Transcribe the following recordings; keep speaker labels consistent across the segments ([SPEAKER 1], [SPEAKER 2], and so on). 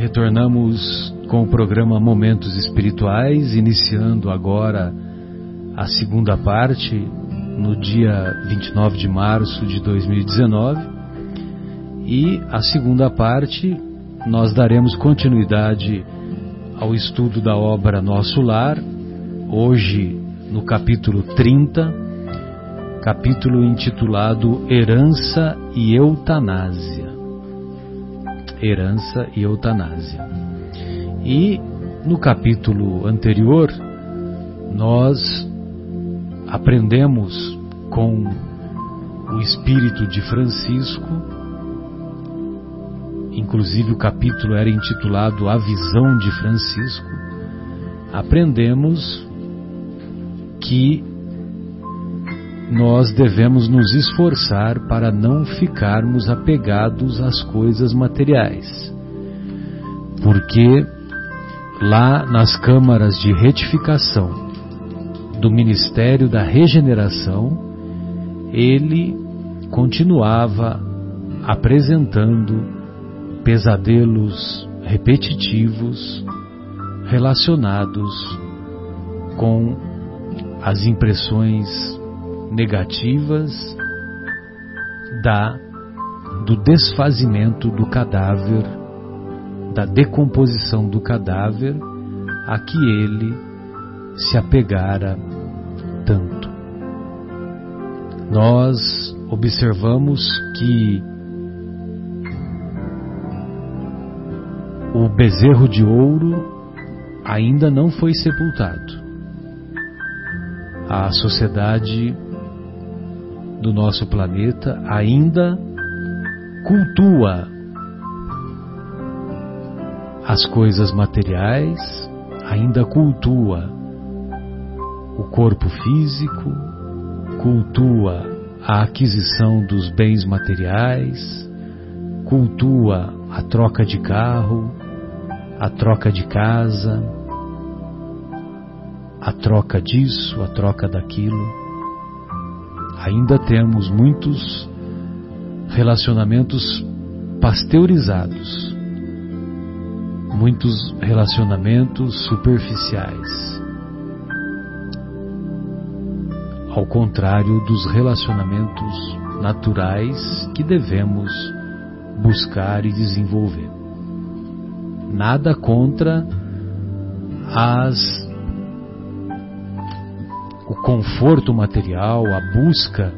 [SPEAKER 1] Retornamos com o programa Momentos Espirituais, iniciando agora a segunda parte, no dia 29 de março de 2019. E a segunda parte, nós daremos continuidade ao estudo da obra Nosso Lar, hoje no capítulo 30, capítulo intitulado Herança e Eutanásia herança e eutanásia. E no capítulo anterior, nós aprendemos com o espírito de Francisco, inclusive o capítulo era intitulado A Visão de Francisco, aprendemos que nós devemos nos esforçar para não ficarmos apegados às coisas materiais. Porque lá nas câmaras de retificação do Ministério da Regeneração, ele continuava apresentando pesadelos repetitivos relacionados com as impressões negativas da do desfazimento do cadáver, da decomposição do cadáver a que ele se apegara tanto. Nós observamos que o bezerro de ouro ainda não foi sepultado. A sociedade do nosso planeta ainda cultua as coisas materiais, ainda cultua o corpo físico, cultua a aquisição dos bens materiais, cultua a troca de carro, a troca de casa, a troca disso, a troca daquilo ainda temos muitos relacionamentos pasteurizados, muitos relacionamentos superficiais. Ao contrário dos relacionamentos naturais que devemos buscar e desenvolver. Nada contra as o conforto material, a busca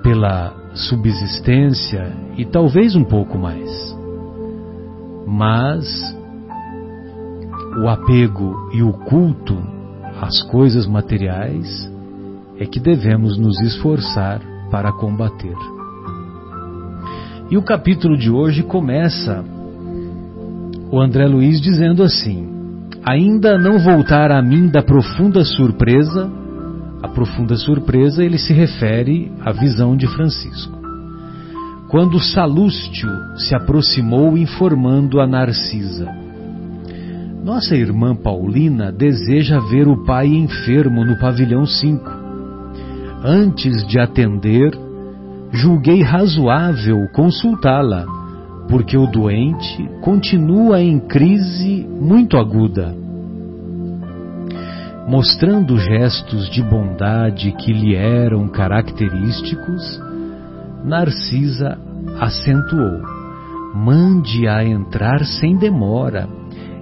[SPEAKER 1] pela subsistência e talvez um pouco mais. Mas o apego e o culto às coisas materiais é que devemos nos esforçar para combater. E o capítulo de hoje começa o André Luiz dizendo assim: ainda não voltar a mim da profunda surpresa, a profunda surpresa ele se refere à visão de Francisco. Quando Salústio se aproximou informando a Narcisa: Nossa irmã Paulina deseja ver o pai enfermo no pavilhão 5. Antes de atender, julguei razoável consultá-la porque o doente continua em crise muito aguda. Mostrando gestos de bondade que lhe eram característicos, Narcisa acentuou: Mande-a entrar sem demora.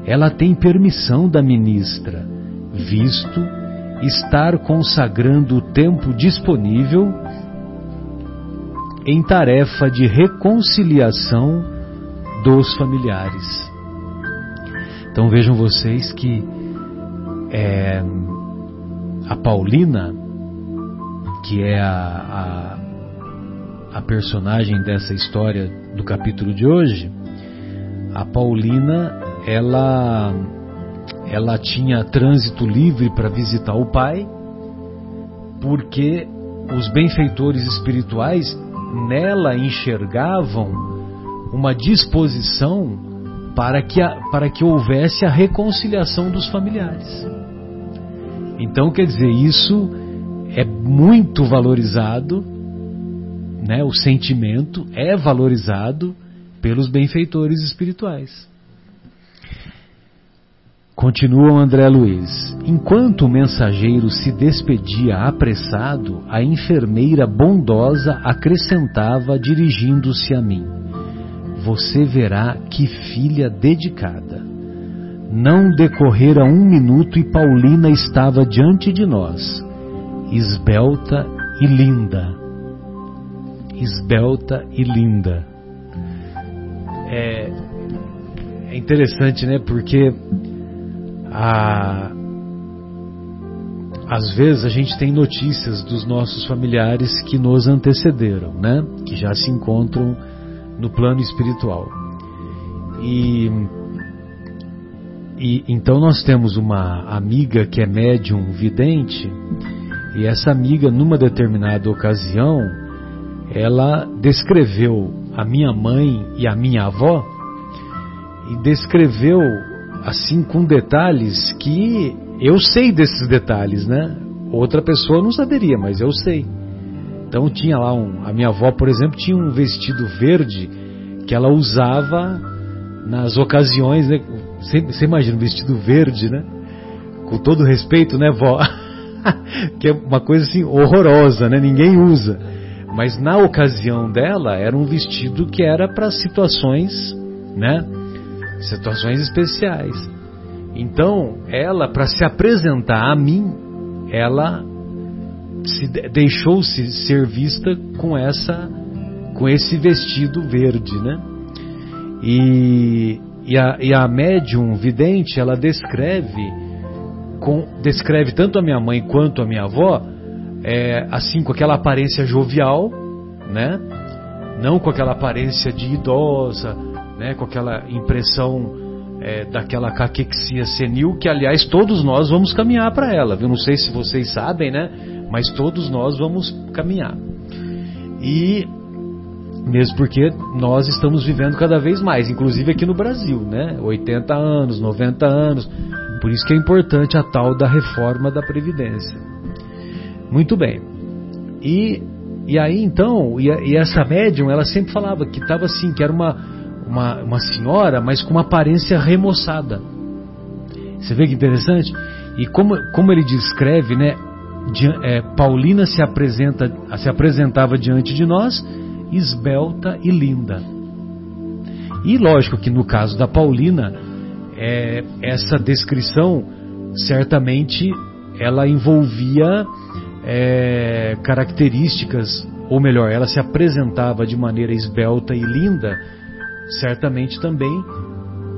[SPEAKER 1] Ela tem permissão da ministra, visto estar consagrando o tempo disponível em tarefa de reconciliação dos familiares. Então vejam vocês que é, a Paulina, que é a, a, a personagem dessa história do capítulo de hoje, a Paulina, ela, ela tinha trânsito livre para visitar o pai, porque os benfeitores espirituais nela enxergavam uma disposição para que, a, para que houvesse a reconciliação dos familiares. Então, quer dizer, isso é muito valorizado, né? o sentimento é valorizado pelos benfeitores espirituais. continua o André Luiz. Enquanto o mensageiro se despedia apressado, a enfermeira bondosa acrescentava, dirigindo-se a mim: Você verá que filha dedicada. Não decorrera um minuto e Paulina estava diante de nós, esbelta e linda. Esbelta e linda. É, é interessante, né? Porque a, às vezes a gente tem notícias dos nossos familiares que nos antecederam, né? Que já se encontram no plano espiritual. E, e então nós temos uma amiga que é médium vidente, e essa amiga, numa determinada ocasião, ela descreveu a minha mãe e a minha avó e descreveu assim com detalhes que eu sei desses detalhes, né? Outra pessoa não saberia, mas eu sei. Então tinha lá um, a minha avó, por exemplo, tinha um vestido verde que ela usava nas ocasiões, né? Você, imagina um vestido verde, né? Com todo respeito, né, vó? que é uma coisa assim horrorosa, né? Ninguém usa. Mas na ocasião dela era um vestido que era para situações, né? situações especiais. Então, ela, para se apresentar a mim, ela se deixou-se ser vista com essa, com esse vestido verde, né? E, e, a, e a médium vidente, ela descreve, com, descreve tanto a minha mãe quanto a minha avó, é, assim com aquela aparência jovial, né? Não com aquela aparência de idosa, né, com aquela impressão é, daquela caquexia senil, que aliás todos nós vamos caminhar para ela. Eu não sei se vocês sabem, né, mas todos nós vamos caminhar. E mesmo porque nós estamos vivendo cada vez mais, inclusive aqui no Brasil, né, 80 anos, 90 anos. Por isso que é importante a tal da reforma da previdência. Muito bem. E e aí então, e, e essa médium, ela sempre falava que estava assim, que era uma uma, uma senhora, mas com uma aparência remoçada. Você vê que interessante? E como, como ele descreve, né? É, Paulina se, apresenta, se apresentava diante de nós, esbelta e linda. E lógico que no caso da Paulina, é, essa descrição certamente ela envolvia é, características, ou melhor, ela se apresentava de maneira esbelta e linda certamente também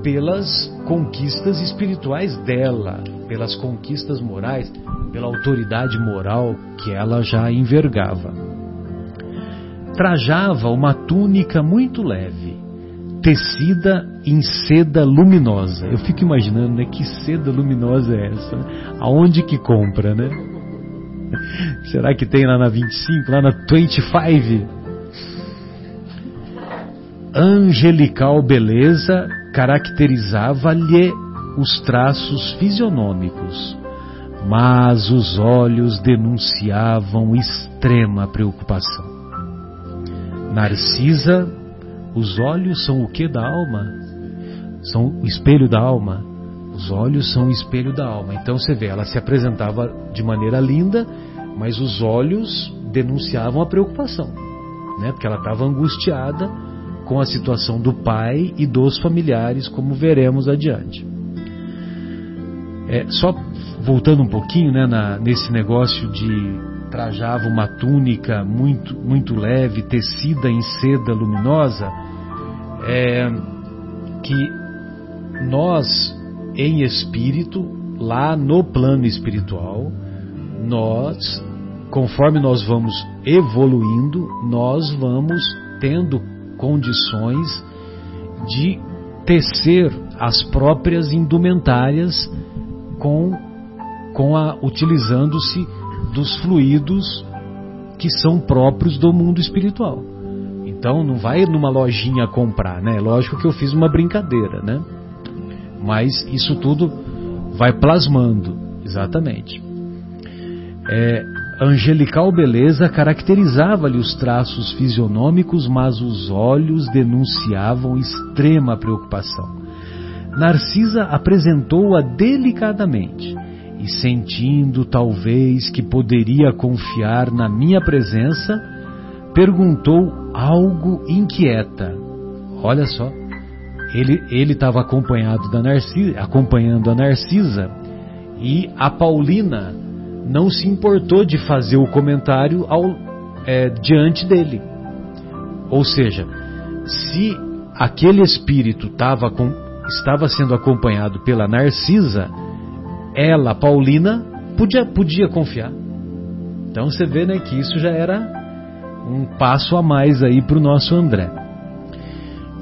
[SPEAKER 1] pelas conquistas espirituais dela, pelas conquistas morais, pela autoridade moral que ela já envergava. Trajava uma túnica muito leve, tecida em seda luminosa. Eu fico imaginando, né, que seda luminosa é essa? Aonde que compra, né? Será que tem lá na 25, lá na 25? angelical beleza caracterizava-lhe os traços fisionômicos, mas os olhos denunciavam extrema preocupação. Narcisa, os olhos são o que da alma? São o espelho da alma. Os olhos são o espelho da alma. Então você vê, ela se apresentava de maneira linda, mas os olhos denunciavam a preocupação, né? Porque ela estava angustiada com a situação do pai e dos familiares, como veremos adiante. É, só voltando um pouquinho né, na, nesse negócio de trajava uma túnica muito, muito leve, tecida em seda luminosa, é, que nós, em espírito, lá no plano espiritual, nós, conforme nós vamos evoluindo, nós vamos tendo condições de tecer as próprias indumentárias com, com a utilizando-se dos fluidos que são próprios do mundo espiritual. Então não vai numa lojinha comprar, né? Lógico que eu fiz uma brincadeira, né? Mas isso tudo vai plasmando, exatamente. É, angelical beleza caracterizava-lhe os traços fisionômicos, mas os olhos denunciavam extrema preocupação. Narcisa apresentou-a delicadamente e, sentindo talvez que poderia confiar na minha presença, perguntou algo inquieta. Olha só, ele estava acompanhado da Narcisa, acompanhando a Narcisa e a Paulina não se importou de fazer o comentário ao, é, diante dele. Ou seja, se aquele espírito tava com, estava sendo acompanhado pela Narcisa, ela, Paulina, podia, podia confiar. Então você vê né, que isso já era um passo a mais aí para o nosso André.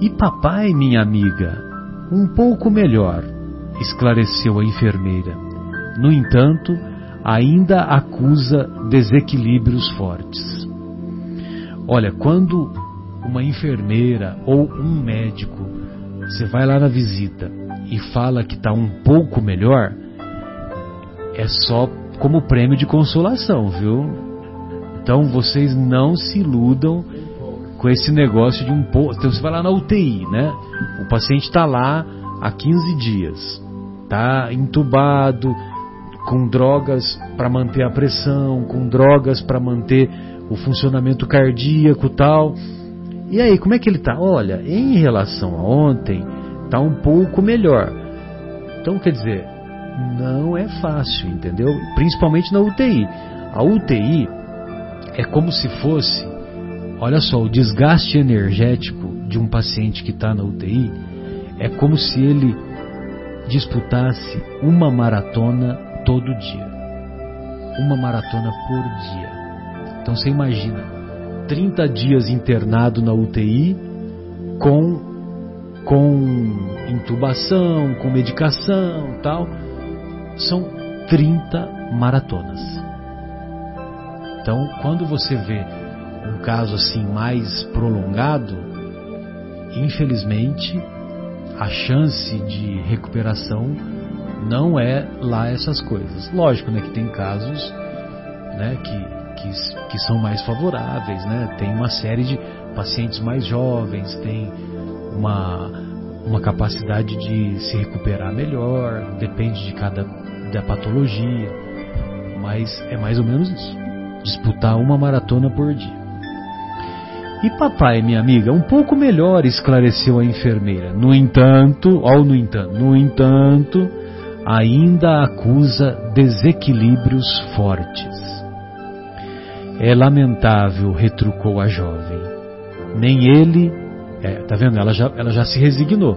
[SPEAKER 1] E papai, minha amiga, um pouco melhor, esclareceu a enfermeira. No entanto, ainda acusa desequilíbrios fortes. Olha, quando uma enfermeira ou um médico, você vai lá na visita e fala que está um pouco melhor, é só como prêmio de consolação, viu? Então vocês não se iludam com esse negócio de um pouco. Então você vai lá na UTI, né? O paciente está lá há 15 dias, está entubado, com drogas para manter a pressão, com drogas para manter o funcionamento cardíaco tal. E aí, como é que ele está? Olha, em relação a ontem, está um pouco melhor. Então, quer dizer, não é fácil, entendeu? Principalmente na UTI. A UTI é como se fosse, olha só, o desgaste energético de um paciente que está na UTI é como se ele disputasse uma maratona todo dia. Uma maratona por dia. Então você imagina, 30 dias internado na UTI com, com intubação, com medicação tal. São 30 maratonas. Então, quando você vê um caso assim mais prolongado, infelizmente a chance de recuperação não é lá essas coisas. Lógico, né, que tem casos, né, que, que, que são mais favoráveis, né? Tem uma série de pacientes mais jovens, tem uma, uma capacidade de se recuperar melhor, depende de cada da patologia, mas é mais ou menos isso. Disputar uma maratona por dia. E papai, minha amiga, um pouco melhor, esclareceu a enfermeira. No entanto, ou no entanto, no entanto, ainda acusa desequilíbrios fortes. É lamentável, retrucou a jovem. Nem ele. É, tá vendo? Ela já, ela já se resignou.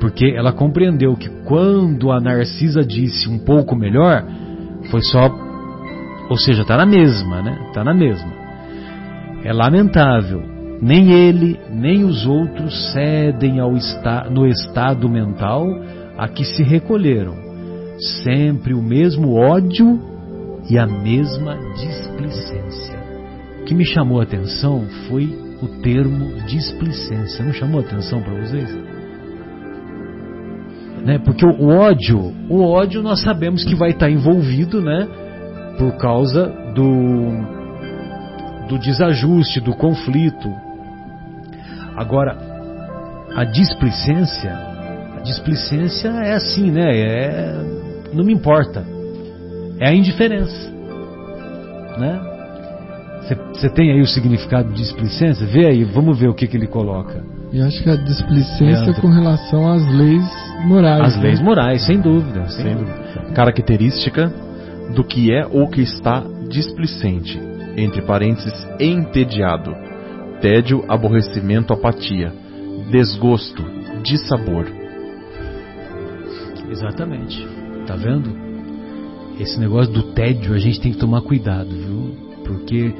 [SPEAKER 1] Porque ela compreendeu que quando a Narcisa disse um pouco melhor, foi só. Ou seja, está na mesma, né? Está na mesma. É lamentável. Nem ele, nem os outros cedem ao esta, no estado mental a que se recolheram sempre o mesmo ódio e a mesma displicência. O que me chamou a atenção foi o termo displicência. Não chamou a atenção para vocês? Né? Porque o ódio, o ódio nós sabemos que vai estar envolvido, né? Por causa do do desajuste, do conflito. Agora, a displicência, a displicência é assim, né? É não me importa. É a indiferença. Né? Você tem aí o significado de displicência? Vê aí, vamos ver o que, que ele coloca.
[SPEAKER 2] E acho que a displicência é, com relação às leis morais.
[SPEAKER 1] As né? leis morais, sem dúvida. Sem, sem dúvida.
[SPEAKER 3] dúvida. Característica do que é ou que está displicente, entre parênteses, entediado, tédio, aborrecimento, apatia, desgosto, dissabor.
[SPEAKER 1] Exatamente. Tá vendo? Esse negócio do tédio a gente tem que tomar cuidado, viu? Porque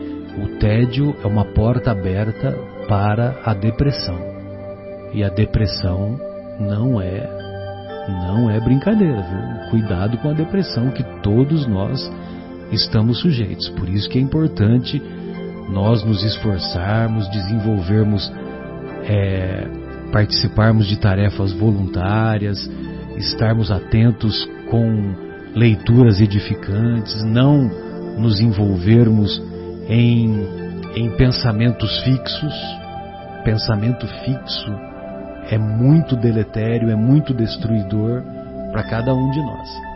[SPEAKER 1] o tédio é uma porta aberta para a depressão. E a depressão não é não é brincadeira, viu? Cuidado com a depressão que todos nós estamos sujeitos. Por isso que é importante nós nos esforçarmos, desenvolvermos, é, participarmos de tarefas voluntárias, estarmos atentos com leituras edificantes, não nos envolvermos em, em pensamentos fixos. Pensamento fixo é muito deletério, é muito destruidor para cada um de nós.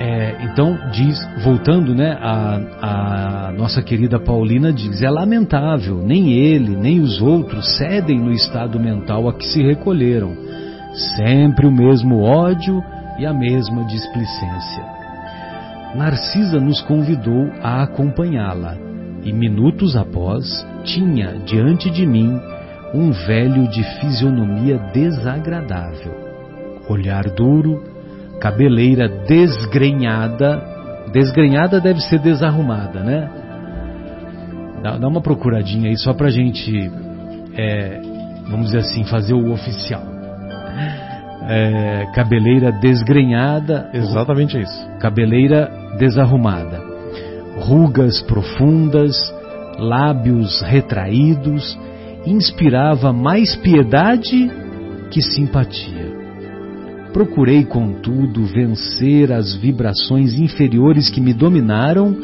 [SPEAKER 1] É, então diz, voltando, né, a, a, nossa querida Paulina diz, é lamentável, nem ele, nem os outros cedem no estado mental a que se recolheram, sempre o mesmo ódio e a mesma displicência. Narcisa nos convidou a acompanhá-la, e minutos após tinha diante de mim um velho de fisionomia desagradável, olhar duro, cabeleira desgrenhada. Desgrenhada deve ser desarrumada, né? Dá, dá uma procuradinha aí só pra gente, é, vamos dizer assim, fazer o oficial. É, cabeleira desgrenhada.
[SPEAKER 3] Exatamente isso.
[SPEAKER 1] Cabeleira desarrumada. Rugas profundas, lábios retraídos, inspirava mais piedade que simpatia. Procurei, contudo, vencer as vibrações inferiores que me dominaram,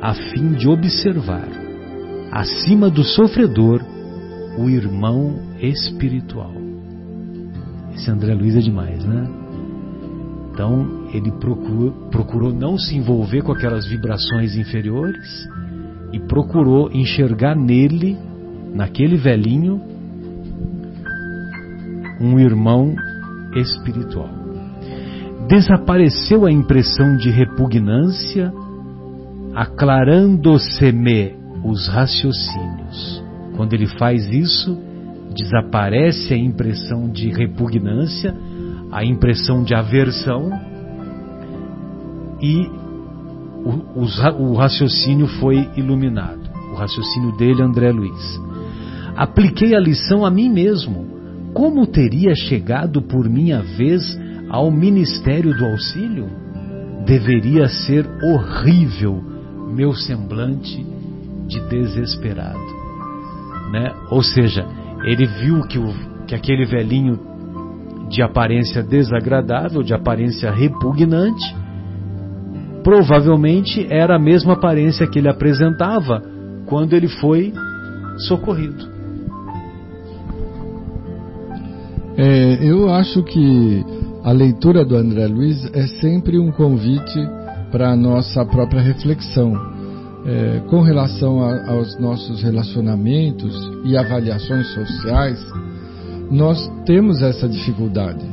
[SPEAKER 1] a fim de observar, acima do sofredor, o irmão espiritual. Esse André Luiz é demais, né? Então, ele procurou, procurou não se envolver com aquelas vibrações inferiores e procurou enxergar nele, naquele velhinho, um irmão espiritual. Desapareceu a impressão de repugnância, aclarando-se-me os raciocínios. Quando ele faz isso, desaparece a impressão de repugnância, a impressão de aversão e o, o, o, raciocínio foi iluminado. O raciocínio dele, André Luiz. Apliquei a lição a mim mesmo como teria chegado por minha vez ao ministério do auxílio? Deveria ser horrível meu semblante de desesperado. Né? Ou seja, ele viu que, o, que aquele velhinho de aparência desagradável, de aparência repugnante, provavelmente era a mesma aparência que ele apresentava quando ele foi socorrido.
[SPEAKER 2] É, eu acho que a leitura do André Luiz é sempre um convite para a nossa própria reflexão. É, com relação a, aos nossos relacionamentos e avaliações sociais, nós temos essa dificuldade.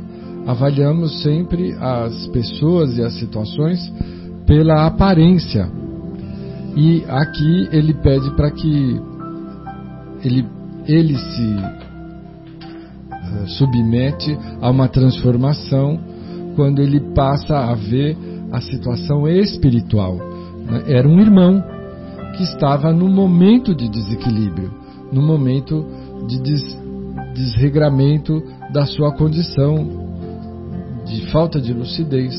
[SPEAKER 2] Avaliamos sempre as pessoas e as situações pela aparência. E aqui ele pede para que ele, ele se eh, submete a uma transformação quando ele passa a ver a situação espiritual. Era um irmão que estava no momento de desequilíbrio, no momento de des desregramento da sua condição, de falta de lucidez.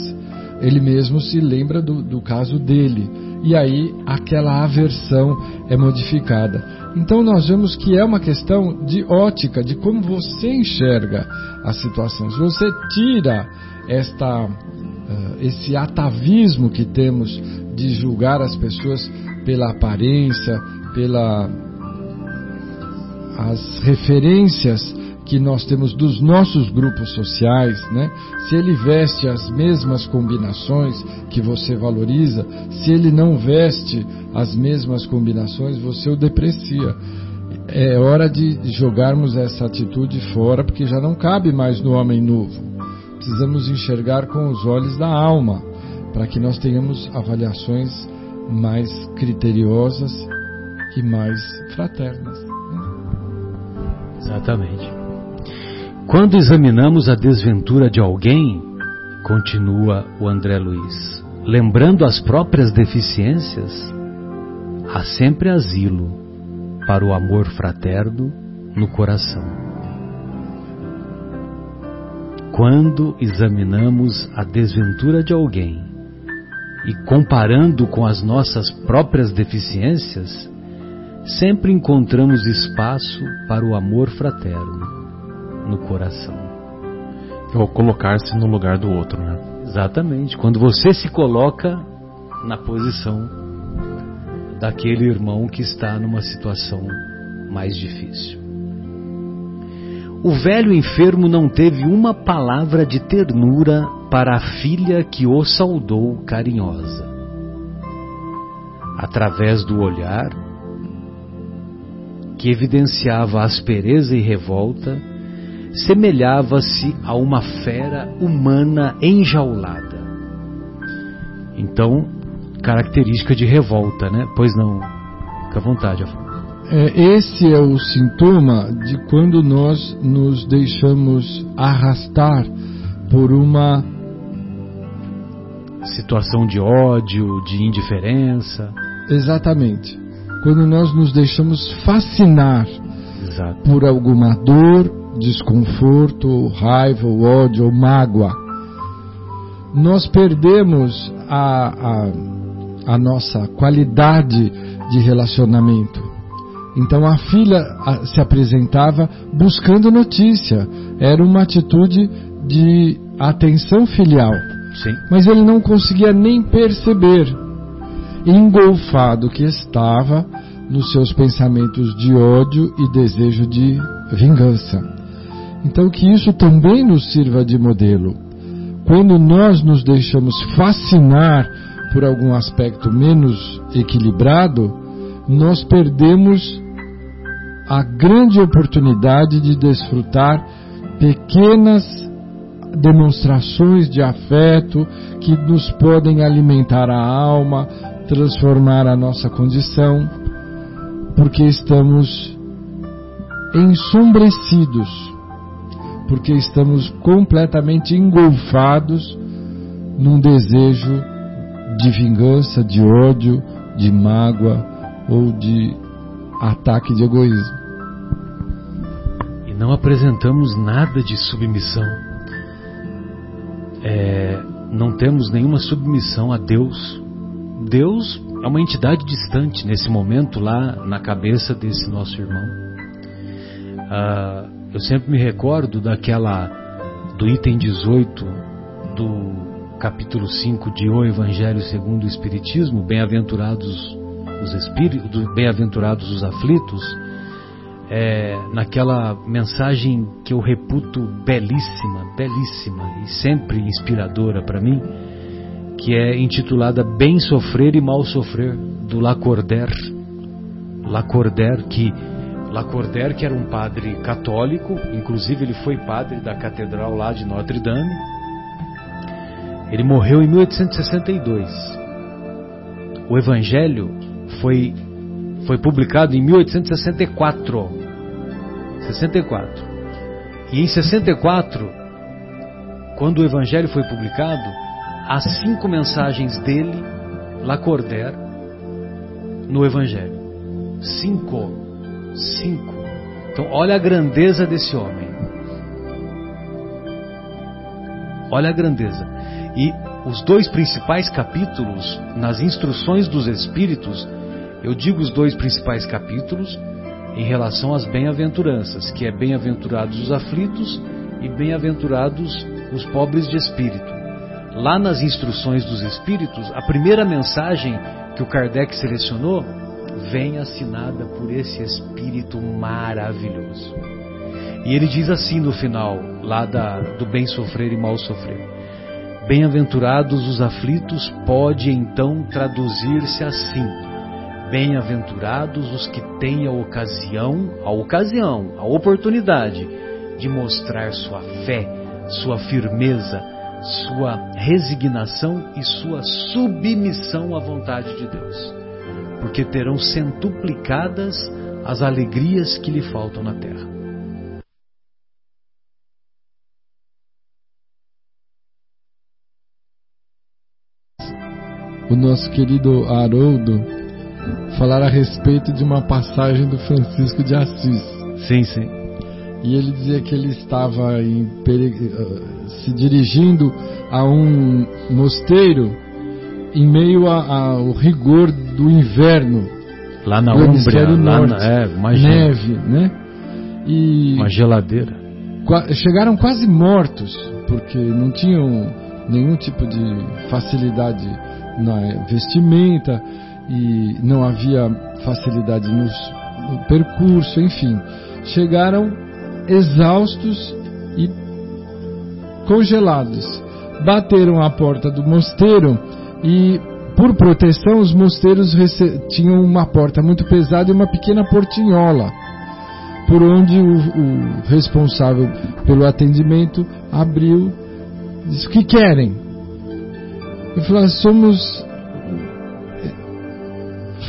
[SPEAKER 2] Ele mesmo se lembra do, do caso dele, e aí aquela aversão é modificada. Então nós vemos que é uma questão de ótica, de como você enxerga a situação. Se você tira esta, uh, esse atavismo que temos de julgar as pessoas pela aparência, pela as referências que nós temos dos nossos grupos sociais, né? Se ele veste as mesmas combinações que você valoriza, se ele não veste as mesmas combinações, você o deprecia. É hora de jogarmos essa atitude fora, porque já não cabe mais no homem novo. Precisamos enxergar com os olhos da alma, para que nós tenhamos avaliações mais criteriosas e mais fraternas. Né?
[SPEAKER 1] Exatamente. Quando examinamos a desventura de alguém, continua o André Luiz, lembrando as próprias deficiências, há sempre asilo para o amor fraterno no coração. Quando examinamos a desventura de alguém e comparando com as nossas próprias deficiências, sempre encontramos espaço para o amor fraterno no coração.
[SPEAKER 3] Ou colocar-se no lugar do outro, né?
[SPEAKER 1] Exatamente. Quando você se coloca na posição daquele irmão que está numa situação mais difícil. O velho enfermo não teve uma palavra de ternura para a filha que o saudou carinhosa. Através do olhar, que evidenciava aspereza e revolta, semelhava-se a uma fera humana enjaulada. Então, característica de revolta, né? Pois não. Fica à vontade, Afonso.
[SPEAKER 2] É, esse é o sintoma de quando nós nos deixamos arrastar por uma
[SPEAKER 1] situação de ódio, de indiferença.
[SPEAKER 2] Exatamente. Quando nós nos deixamos fascinar
[SPEAKER 1] Exato.
[SPEAKER 2] por alguma dor, desconforto, raiva, ódio ou mágoa, nós perdemos a, a, a nossa qualidade de relacionamento. Então a filha se apresentava buscando notícia. Era uma atitude de atenção filial.
[SPEAKER 1] Sim.
[SPEAKER 2] Mas ele não conseguia nem perceber, engolfado que estava nos seus pensamentos de ódio e desejo de vingança. Então que isso também nos sirva de modelo. Quando nós nos deixamos fascinar por algum aspecto menos equilibrado, nós perdemos a grande oportunidade de desfrutar pequenas demonstrações de afeto que nos podem alimentar a alma, transformar a nossa condição, porque estamos ensombrecidos, porque estamos completamente engolfados num desejo de vingança, de ódio, de mágoa ou de ataque de egoísmo.
[SPEAKER 1] E não apresentamos nada de submissão. É, não temos nenhuma submissão a Deus. Deus é uma entidade distante nesse momento lá na cabeça desse nosso irmão. Ah, eu sempre me recordo daquela do item 18 do capítulo 5 de O Evangelho segundo o Espiritismo, bem-aventurados os espíritos, bem-aventurados os aflitos, é, naquela mensagem que eu reputo belíssima, belíssima e sempre inspiradora para mim, que é intitulada Bem Sofrer e Mal Sofrer, do Lacordaire. Lacordaire, que Lacordaire, que era um padre católico, inclusive ele foi padre da catedral lá de Notre Dame. Ele morreu em 1862. O Evangelho foi, foi publicado em 1864. 64. E em 64, quando o Evangelho foi publicado, as cinco mensagens dele, Lacordaire, no Evangelho. Cinco. Cinco. Então, olha a grandeza desse homem. Olha a grandeza. E os dois principais capítulos nas instruções dos Espíritos, eu digo os dois principais capítulos em relação às bem-aventuranças, que é bem-aventurados os aflitos e bem-aventurados os pobres de espírito. Lá nas instruções dos Espíritos, a primeira mensagem que o Kardec selecionou vem assinada por esse Espírito maravilhoso. E ele diz assim no final, lá da, do bem sofrer e mal sofrer. Bem-aventurados os aflitos pode então traduzir-se assim: Bem-aventurados os que têm a ocasião, a ocasião, a oportunidade de mostrar sua fé, sua firmeza, sua resignação e sua submissão à vontade de Deus, porque terão centuplicadas as alegrias que lhe faltam na terra.
[SPEAKER 2] o nosso querido Haroldo falar a respeito de uma passagem do Francisco de Assis.
[SPEAKER 1] Sim, sim.
[SPEAKER 2] E ele dizia que ele estava em, eh, se dirigindo a um mosteiro em meio ao rigor do inverno.
[SPEAKER 1] Lá na Umbria,
[SPEAKER 2] lá
[SPEAKER 1] na, é,
[SPEAKER 2] neve, né?
[SPEAKER 1] E uma geladeira.
[SPEAKER 2] Chegaram quase mortos, porque não tinham nenhum tipo de facilidade na vestimenta e não havia facilidade no percurso, enfim. Chegaram exaustos e congelados. Bateram a porta do mosteiro e, por proteção, os mosteiros tinham uma porta muito pesada e uma pequena portinhola, por onde o, o responsável pelo atendimento abriu disse: O que querem? Eu falei: Somos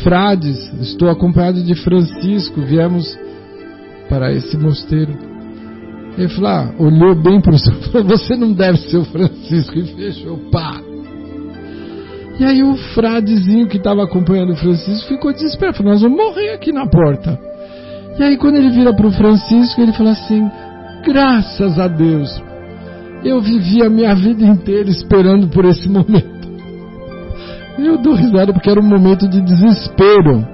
[SPEAKER 2] frades, estou acompanhado de Francisco, viemos para esse mosteiro. Ele falou, ah, olhou bem para o senhor, falou, você não deve ser o Francisco, e fechou, pá. E aí o fradezinho que estava acompanhando o Francisco ficou desesperado, falou, nós vamos morrer aqui na porta. E aí quando ele vira para o Francisco, ele fala assim, graças a Deus, eu vivi a minha vida inteira esperando por esse momento. E eu dou risada porque era um momento de desespero.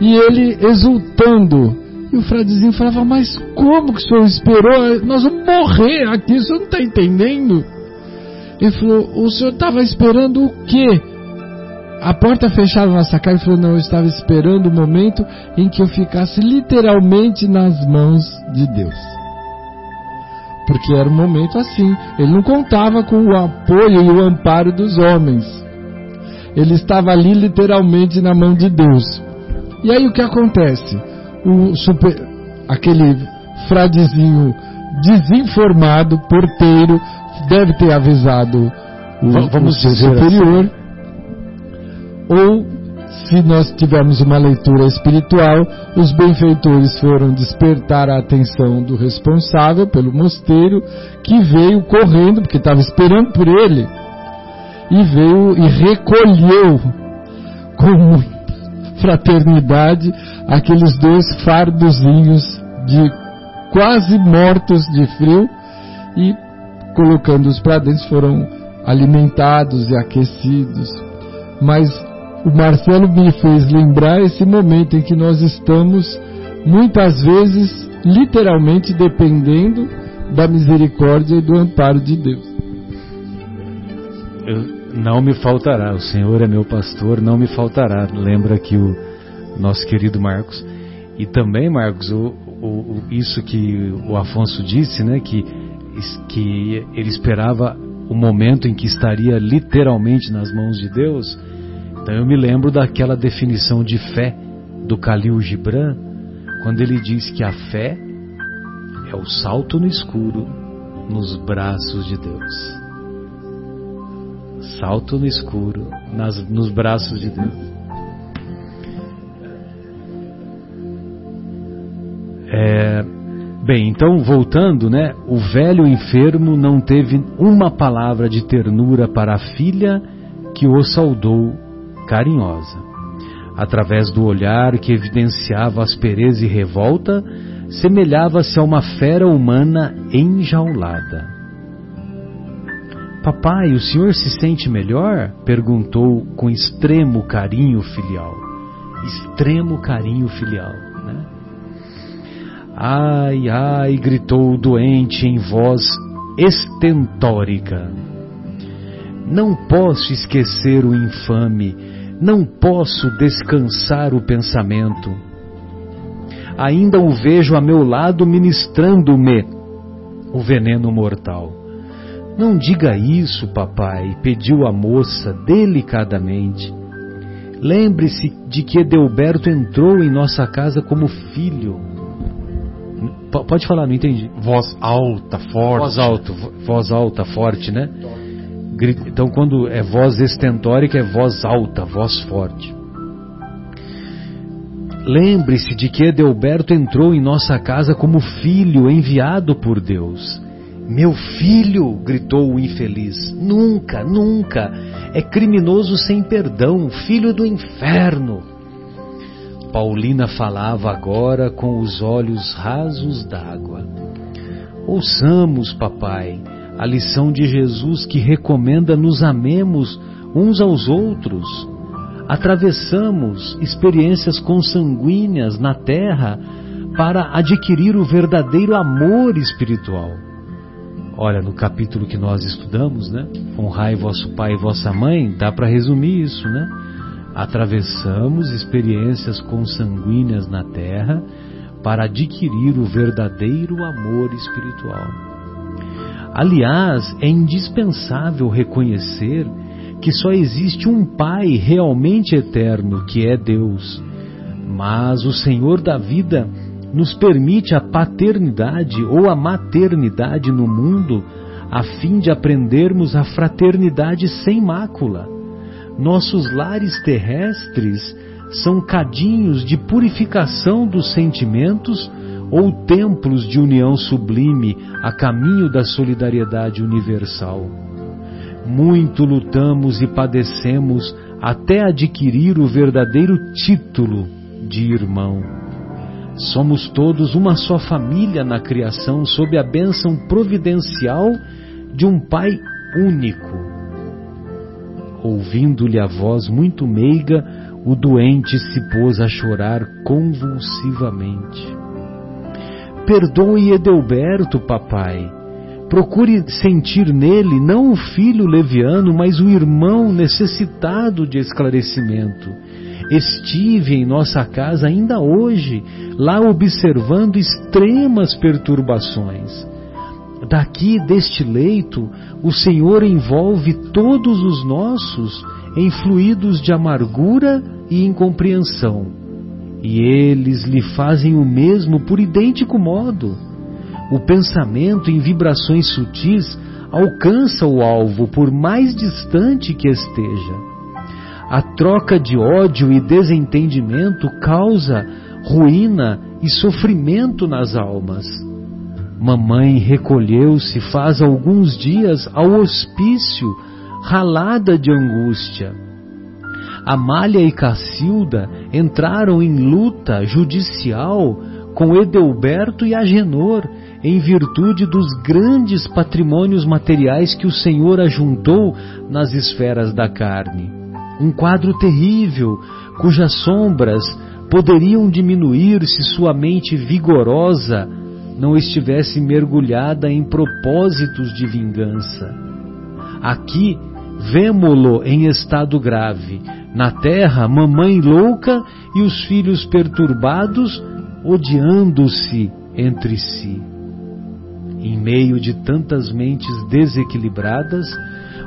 [SPEAKER 2] E ele exultando, e o fradezinho falava, mas como que o senhor esperou? Nós vamos morrer aqui, o senhor não está entendendo? Ele falou, o senhor estava esperando o quê? A porta fechada na nossa cara, ele falou, não, eu estava esperando o momento em que eu ficasse literalmente nas mãos de Deus. Porque era um momento assim, ele não contava com o apoio e o amparo dos homens. Ele estava ali literalmente na mão de Deus. E aí o que acontece? o super, aquele fradezinho desinformado, porteiro, deve ter avisado o, Vamos o seu superior. Assim. Ou, se nós tivermos uma leitura espiritual, os benfeitores foram despertar a atenção do responsável pelo mosteiro, que veio correndo, porque estava esperando por ele, e veio e recolheu com fraternidade aqueles dois fardozinhos de quase mortos de frio e colocando-os para dentro foram alimentados e aquecidos. Mas o Marcelo me fez lembrar esse momento em que nós estamos muitas vezes literalmente dependendo da misericórdia e do amparo de Deus.
[SPEAKER 1] Eu, não me faltará, o Senhor é meu pastor, não me faltará. Lembra que o nosso querido Marcos. E também, Marcos, o, o, isso que o Afonso disse, né, que, que ele esperava o momento em que estaria literalmente nas mãos de Deus. Então eu me lembro daquela definição de fé do Khalil Gibran, quando ele diz que a fé é o salto no escuro nos braços de Deus. Salto no escuro nas, nos braços de Deus. É, bem, então voltando, né? O velho enfermo não teve uma palavra de ternura para a filha que o saudou carinhosa. Através do olhar que evidenciava aspereza e revolta, semelhava-se a uma fera humana enjaulada. Papai, o senhor se sente melhor? perguntou com extremo carinho filial. Extremo carinho filial. Ai, ai, gritou o doente em voz estentórica. Não posso esquecer o infame, não posso descansar o pensamento. Ainda o vejo a meu lado ministrando-me o veneno mortal. Não diga isso, papai, pediu a moça delicadamente. Lembre-se de que Edelberto entrou em nossa casa como filho Pode falar, não entendi.
[SPEAKER 3] Voz alta, forte.
[SPEAKER 1] Voz alta, voz alta, forte, né? Então, quando é voz estentórica, é voz alta, voz forte. Lembre-se de que Edelberto entrou em nossa casa como filho enviado por Deus. Meu filho! gritou o infeliz. Nunca, nunca! É criminoso sem perdão, filho do inferno! Paulina falava agora com os olhos rasos d'água. Ouçamos, papai, a lição de Jesus que recomenda nos amemos uns aos outros. Atravessamos experiências consanguíneas na terra para adquirir o verdadeiro amor espiritual. Olha, no capítulo que nós estudamos, né? Honrai vosso pai e vossa mãe, dá para resumir isso, né? Atravessamos experiências consanguíneas na Terra para adquirir o verdadeiro amor espiritual. Aliás, é indispensável reconhecer que só existe um Pai realmente eterno, que é Deus. Mas o Senhor da vida nos permite a paternidade ou a maternidade no mundo a fim de aprendermos a fraternidade sem mácula. Nossos lares terrestres são cadinhos de purificação dos sentimentos ou templos de união sublime a caminho da solidariedade universal. Muito lutamos e padecemos até adquirir o verdadeiro título de irmão. Somos todos uma só família na criação sob a bênção providencial de um Pai único. Ouvindo-lhe a voz muito meiga, o doente se pôs a chorar convulsivamente. Perdoe Edelberto, papai. Procure sentir nele não o filho leviano, mas o irmão necessitado de esclarecimento. Estive em nossa casa ainda hoje, lá observando extremas perturbações. Daqui deste leito, o Senhor envolve todos os nossos em fluidos de amargura e incompreensão, e eles lhe fazem o mesmo por idêntico modo. O pensamento em vibrações sutis alcança o alvo por mais distante que esteja. A troca de ódio e desentendimento causa ruína e sofrimento nas almas. Mamãe recolheu-se faz alguns dias ao hospício, ralada de angústia. Amália e Cacilda entraram em luta judicial com Edelberto e Agenor, em virtude dos grandes patrimônios materiais que o Senhor ajuntou nas esferas da carne. Um quadro terrível, cujas sombras poderiam diminuir se sua mente vigorosa não estivesse mergulhada em propósitos de vingança. Aqui vemo-lo em estado grave, na terra, mamãe louca e os filhos perturbados, odiando-se entre si. Em meio de tantas mentes desequilibradas,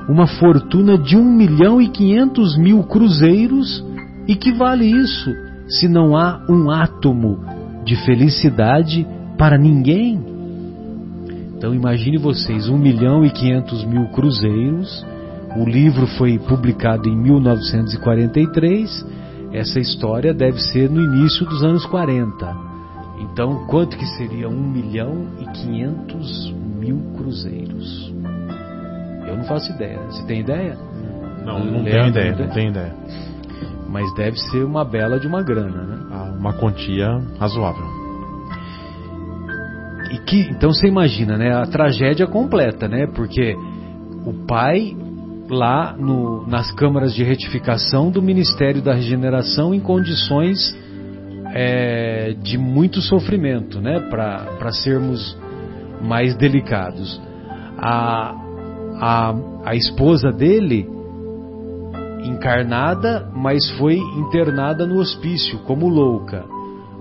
[SPEAKER 1] uma fortuna de um milhão e quinhentos mil cruzeiros, e que vale isso se não há um átomo de felicidade para ninguém? Então imagine vocês, um milhão e quinhentos mil cruzeiros, o livro foi publicado em 1943. Essa história deve ser no início dos anos 40. Então, quanto que seria 1 milhão e 500 mil cruzeiros? Eu não faço ideia. Você tem ideia?
[SPEAKER 3] Não, não tenho ideia, não tenho ideia.
[SPEAKER 1] Mas deve ser uma bela de uma grana, né?
[SPEAKER 3] Ah, uma quantia razoável.
[SPEAKER 1] E que, então você imagina, né? A tragédia completa, né? Porque o pai lá no, nas câmaras de retificação do Ministério da Regeneração em condições é, de muito sofrimento, né, para sermos mais delicados. A, a, a esposa dele, encarnada, mas foi internada no hospício como louca.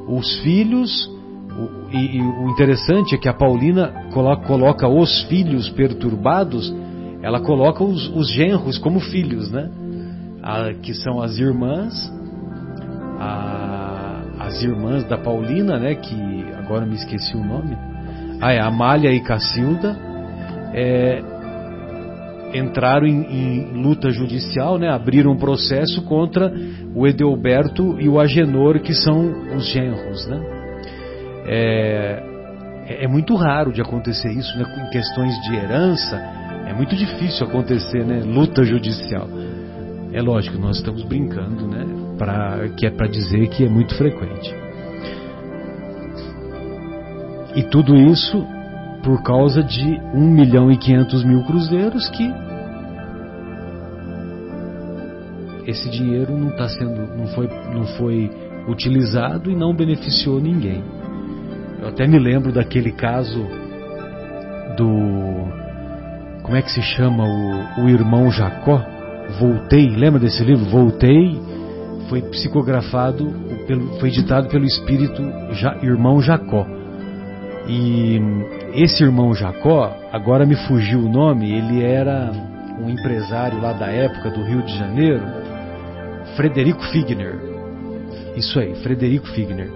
[SPEAKER 1] Os filhos, o, e, e o interessante é que a Paulina coloca, coloca os filhos perturbados ela coloca os, os genros como filhos, né? A, que são as irmãs, a, as irmãs da Paulina, né? Que agora me esqueci o nome. Ah, é Amália e Cacilda. É, entraram em, em, luta judicial, né? Abriram um processo contra o Edelberto e o Agenor, que são os genros, né? É, é, é muito raro de acontecer isso, né? Em questões de herança é muito difícil acontecer, né? Luta judicial. É lógico, nós estamos brincando, né? Pra, que é para dizer que é muito frequente. E tudo isso por causa de 1 milhão e 500 mil cruzeiros que esse dinheiro não está sendo, não foi, não foi utilizado e não beneficiou ninguém. Eu até me lembro daquele caso do como é que se chama o, o irmão Jacó? Voltei, lembra desse livro? Voltei, foi psicografado foi ditado pelo espírito ja, irmão Jacó. E esse irmão Jacó, agora me fugiu o nome, ele era um empresário lá da época do Rio de Janeiro, Frederico Figner. Isso aí, Frederico Figner.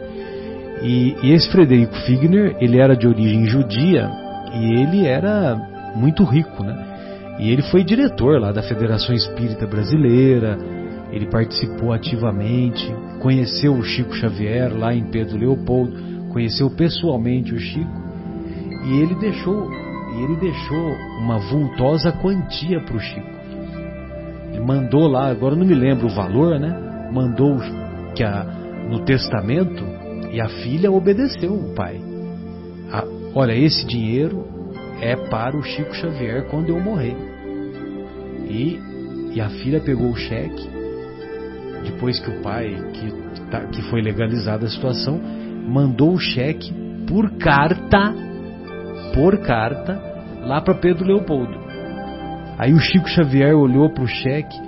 [SPEAKER 1] E, e esse Frederico Figner, ele era de origem judia e ele era muito rico, né? E ele foi diretor lá da Federação Espírita Brasileira, ele participou ativamente, conheceu o Chico Xavier lá em Pedro Leopoldo, conheceu pessoalmente o Chico e ele deixou ele deixou uma vultosa quantia para o Chico. Mandou lá, agora não me lembro o valor, né? Mandou que a, no testamento e a filha obedeceu o pai. A, olha, esse dinheiro é para o Chico Xavier quando eu morrer. E, e a filha pegou o cheque depois que o pai, que, tá, que foi legalizada a situação, mandou o cheque por carta, por carta, lá para Pedro Leopoldo. Aí o Chico Xavier olhou para o cheque.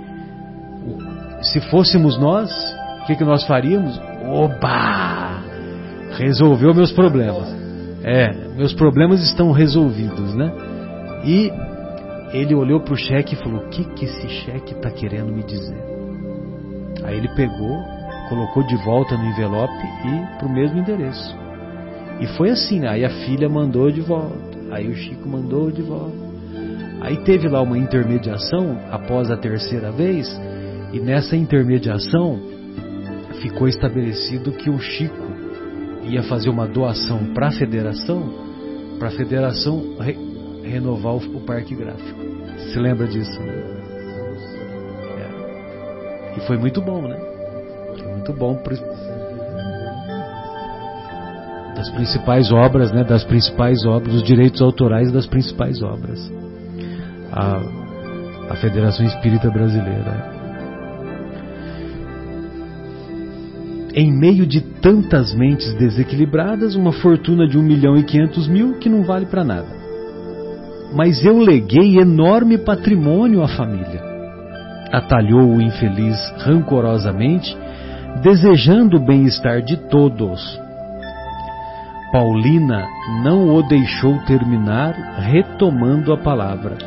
[SPEAKER 1] Se fôssemos nós, o que, que nós faríamos? Oba! Resolveu meus problemas. É, meus problemas estão resolvidos, né? E ele olhou para o cheque e falou: O que, que esse cheque está querendo me dizer? Aí ele pegou, colocou de volta no envelope e para o mesmo endereço. E foi assim, aí a filha mandou de volta, aí o Chico mandou de volta. Aí teve lá uma intermediação após a terceira vez, e nessa intermediação ficou estabelecido que o Chico ia fazer uma doação para a federação, para a federação re renovar o, o parque gráfico. Se lembra disso, né? E foi muito bom, né? Foi muito bom das principais obras, né? Das principais obras, os direitos autorais das principais obras. A, a Federação Espírita Brasileira. Em meio de tantas mentes desequilibradas, uma fortuna de um milhão e quinhentos mil que não vale para nada. Mas eu leguei enorme patrimônio à família atalhou o infeliz rancorosamente, desejando o bem-estar de todos. Paulina não o deixou terminar, retomando a palavra.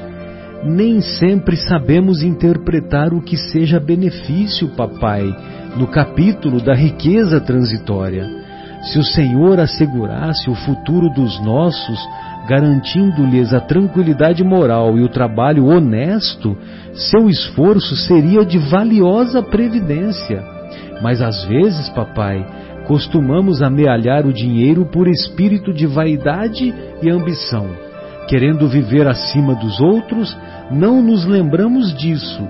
[SPEAKER 1] Nem sempre sabemos interpretar o que seja benefício, papai, no capítulo da riqueza transitória. Se o Senhor assegurasse o futuro dos nossos, garantindo-lhes a tranquilidade moral e o trabalho honesto, seu esforço seria de valiosa previdência. Mas às vezes, papai, costumamos amealhar o dinheiro por espírito de vaidade e ambição. Querendo viver acima dos outros, não nos lembramos disso,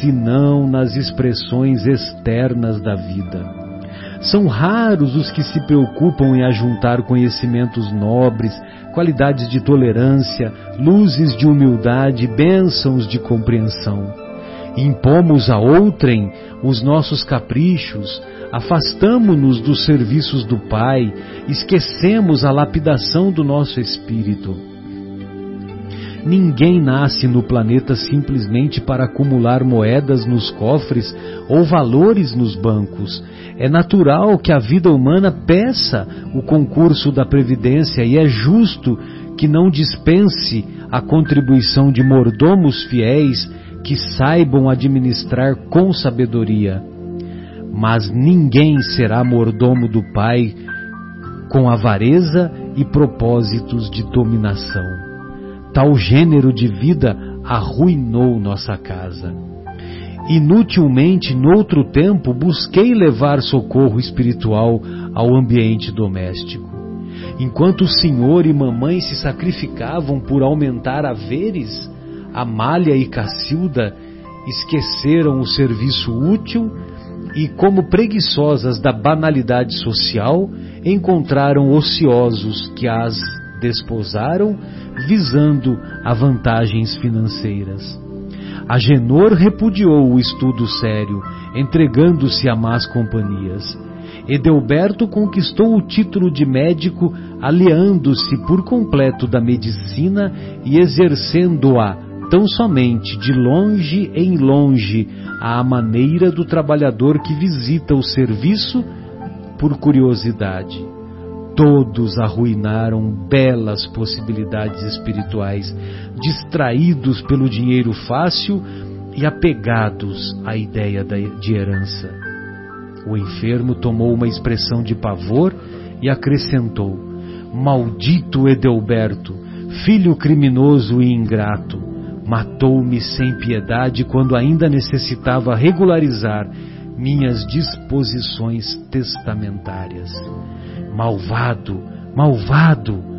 [SPEAKER 1] senão nas expressões externas da vida. São raros os que se preocupam em ajuntar conhecimentos nobres, qualidades de tolerância, luzes de humildade, bênçãos de compreensão. Impomos a outrem os nossos caprichos, afastamo-nos dos serviços do Pai, esquecemos a lapidação do nosso espírito. Ninguém nasce no planeta simplesmente para acumular moedas nos cofres ou valores nos bancos. É natural que a vida humana peça o concurso da previdência e é justo que não dispense a contribuição de mordomos fiéis que saibam administrar com sabedoria. Mas ninguém será mordomo do Pai com avareza e propósitos de dominação. Tal gênero de vida arruinou nossa casa. Inutilmente, noutro tempo, busquei levar socorro espiritual ao ambiente doméstico. Enquanto o senhor e mamãe se sacrificavam por aumentar haveres, Amália e Cacilda esqueceram o serviço útil e, como preguiçosas da banalidade social, encontraram ociosos que as desposaram visando a vantagens financeiras. Agenor repudiou o estudo sério, entregando-se a más companhias. Edelberto conquistou o título de médico, aliando-se por completo da medicina e exercendo-a tão somente de longe em longe à maneira do trabalhador que visita o serviço por curiosidade. Todos arruinaram belas possibilidades espirituais, distraídos pelo dinheiro fácil e apegados à ideia de herança. O enfermo tomou uma expressão de pavor e acrescentou: Maldito Edelberto, filho criminoso e ingrato, matou-me sem piedade quando ainda necessitava regularizar minhas disposições testamentárias. Malvado, malvado!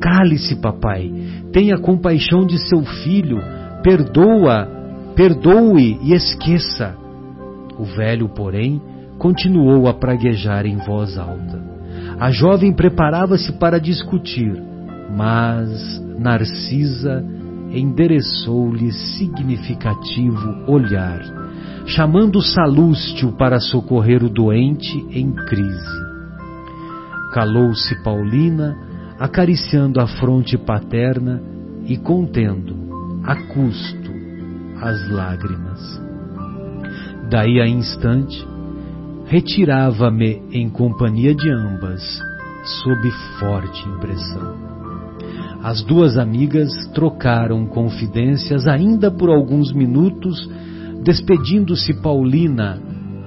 [SPEAKER 1] Cale-se, papai, tenha compaixão de seu filho, perdoa, perdoe e esqueça. O velho, porém, continuou a praguejar em voz alta. A jovem preparava-se para discutir, mas Narcisa endereçou-lhe significativo olhar, chamando Salústio para socorrer o doente em crise. Calou-se Paulina, acariciando a fronte paterna e contendo, a custo, as lágrimas. Daí a instante, retirava-me em companhia de ambas, sob forte impressão. As duas amigas trocaram confidências ainda por alguns minutos, despedindo-se Paulina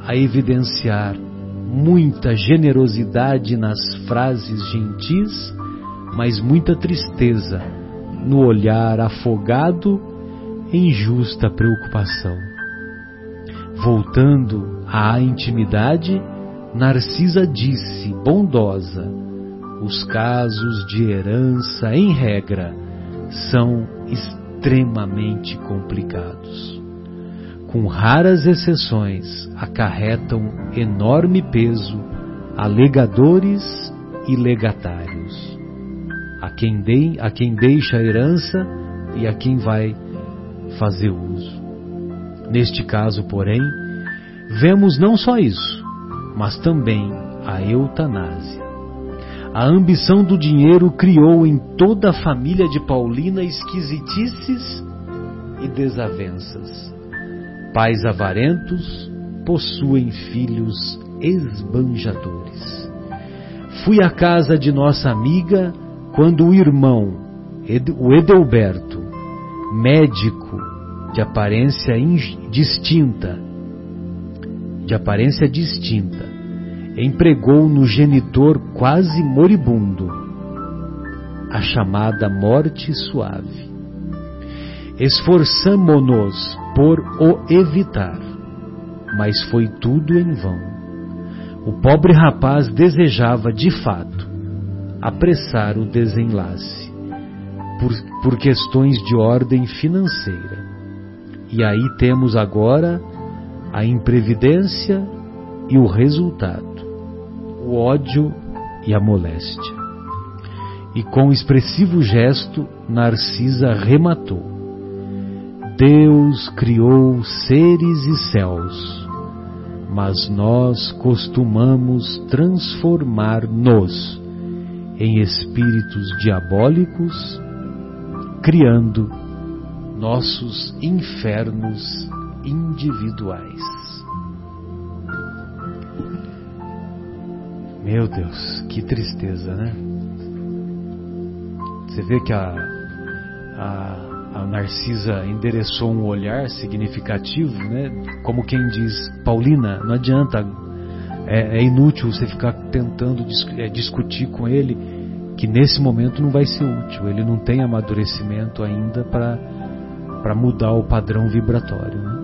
[SPEAKER 1] a evidenciar muita generosidade nas frases gentis, mas muita tristeza no olhar afogado em justa preocupação. Voltando à intimidade, Narcisa disse, bondosa, os casos de herança, em regra, são extremamente complicados. Com raras exceções, acarretam enorme peso a legadores e legatários, a quem, de, a quem deixa a herança e a quem vai fazer uso. Neste caso, porém, vemos não só isso, mas também a eutanásia. A ambição do dinheiro criou em toda a família de Paulina esquisitices e desavenças. Pais avarentos possuem filhos esbanjadores. Fui à casa de nossa amiga quando o irmão, o Edelberto, médico de aparência distinta, de aparência distinta, empregou no genitor quase moribundo a chamada morte suave. Esforçamo-nos por o evitar, mas foi tudo em vão. O pobre rapaz desejava, de fato, apressar o desenlace, por, por questões de ordem financeira. E aí temos agora a imprevidência e o resultado o ódio e a moléstia. E com expressivo gesto, Narcisa rematou: Deus criou seres e céus, mas nós costumamos transformar-nos em espíritos diabólicos, criando nossos infernos individuais. Meu Deus, que tristeza, né? Você vê que a, a, a, Narcisa endereçou um olhar significativo, né? Como quem diz, Paulina, não adianta, é, é inútil você ficar tentando dis, é, discutir com ele, que nesse momento não vai ser útil. Ele não tem amadurecimento ainda para mudar o padrão vibratório. Né?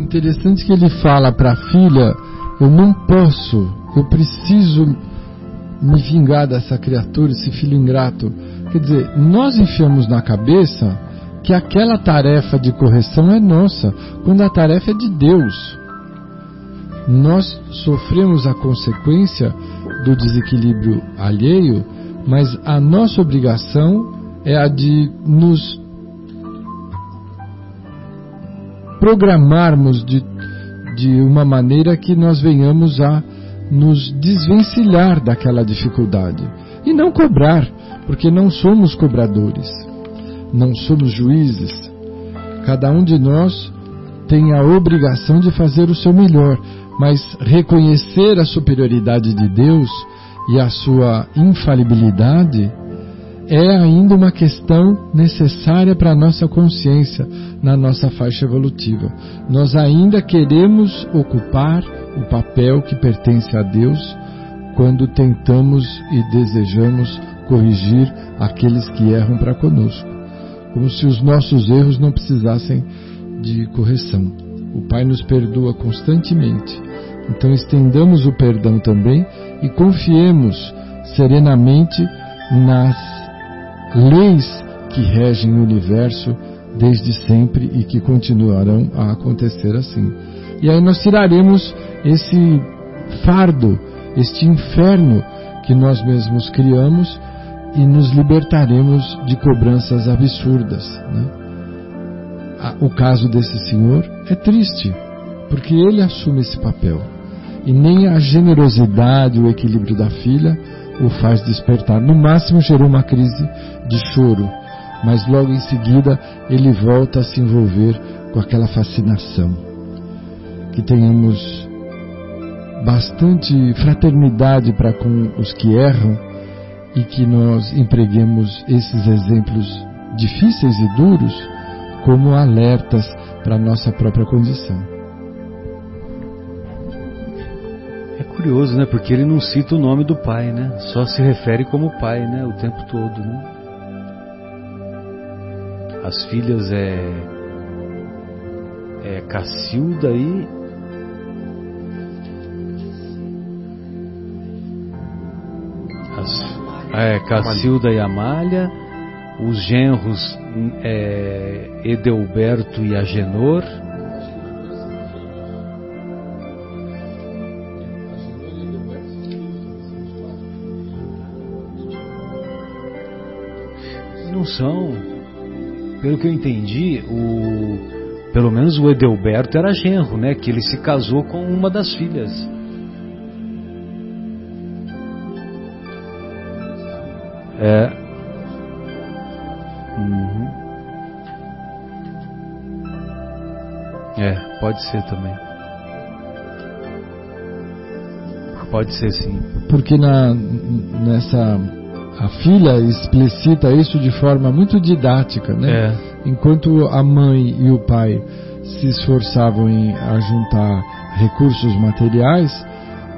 [SPEAKER 2] Interessante que ele fala para a filha: Eu não posso eu preciso me vingar dessa criatura, esse filho ingrato. Quer dizer, nós enfiamos na cabeça que aquela tarefa de correção é nossa, quando a tarefa é de Deus. Nós sofremos a consequência do desequilíbrio alheio, mas a nossa obrigação é a de nos programarmos de, de uma maneira que nós venhamos a nos desvencilhar daquela dificuldade e não cobrar, porque não somos cobradores, não somos juízes. Cada um de nós tem a obrigação de fazer o seu melhor, Mas reconhecer a superioridade de Deus e a sua infalibilidade é ainda uma questão necessária para a nossa consciência na nossa faixa evolutiva. Nós ainda queremos ocupar o papel que pertence a Deus quando tentamos e desejamos corrigir aqueles que erram para conosco, como se os nossos erros não precisassem de correção. O Pai nos perdoa constantemente, então estendamos o perdão também e confiemos serenamente nas leis que regem o universo desde sempre e que continuarão a acontecer assim. E aí nós tiraremos esse fardo, este inferno que nós mesmos criamos e nos libertaremos de cobranças absurdas. Né? O caso desse senhor é triste, porque ele assume esse papel. E nem a generosidade, o equilíbrio da filha o faz despertar. No máximo gerou uma crise de choro, mas logo em seguida ele volta a se envolver com aquela fascinação. Que tenhamos bastante fraternidade para com os que erram e que nós empreguemos esses exemplos difíceis e duros como alertas para a nossa própria condição.
[SPEAKER 1] É curioso, né? Porque ele não cita o nome do pai, né? Só se refere como pai, né? O tempo todo, né? As filhas é é Cacilda e é, Cacilda e Amália, os genros é, Edelberto e Agenor. Não são. Pelo que eu entendi, o, pelo menos o Edelberto era genro, né? Que ele se casou com uma das filhas. É. Uhum. É, pode ser também. Pode ser sim.
[SPEAKER 2] Porque na, nessa a filha explicita isso de forma muito didática, né?
[SPEAKER 1] É.
[SPEAKER 2] Enquanto a mãe e o pai se esforçavam em ajuntar recursos materiais,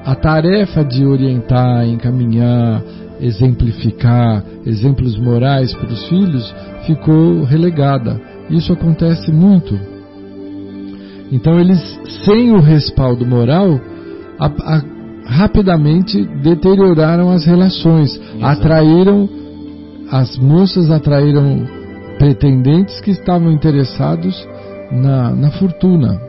[SPEAKER 2] a tarefa de orientar, encaminhar, exemplificar exemplos morais para os filhos ficou relegada. Isso acontece muito. Então eles, sem o respaldo moral, a, a, rapidamente deterioraram as relações, Exato. atraíram as moças atraíram pretendentes que estavam interessados na, na fortuna.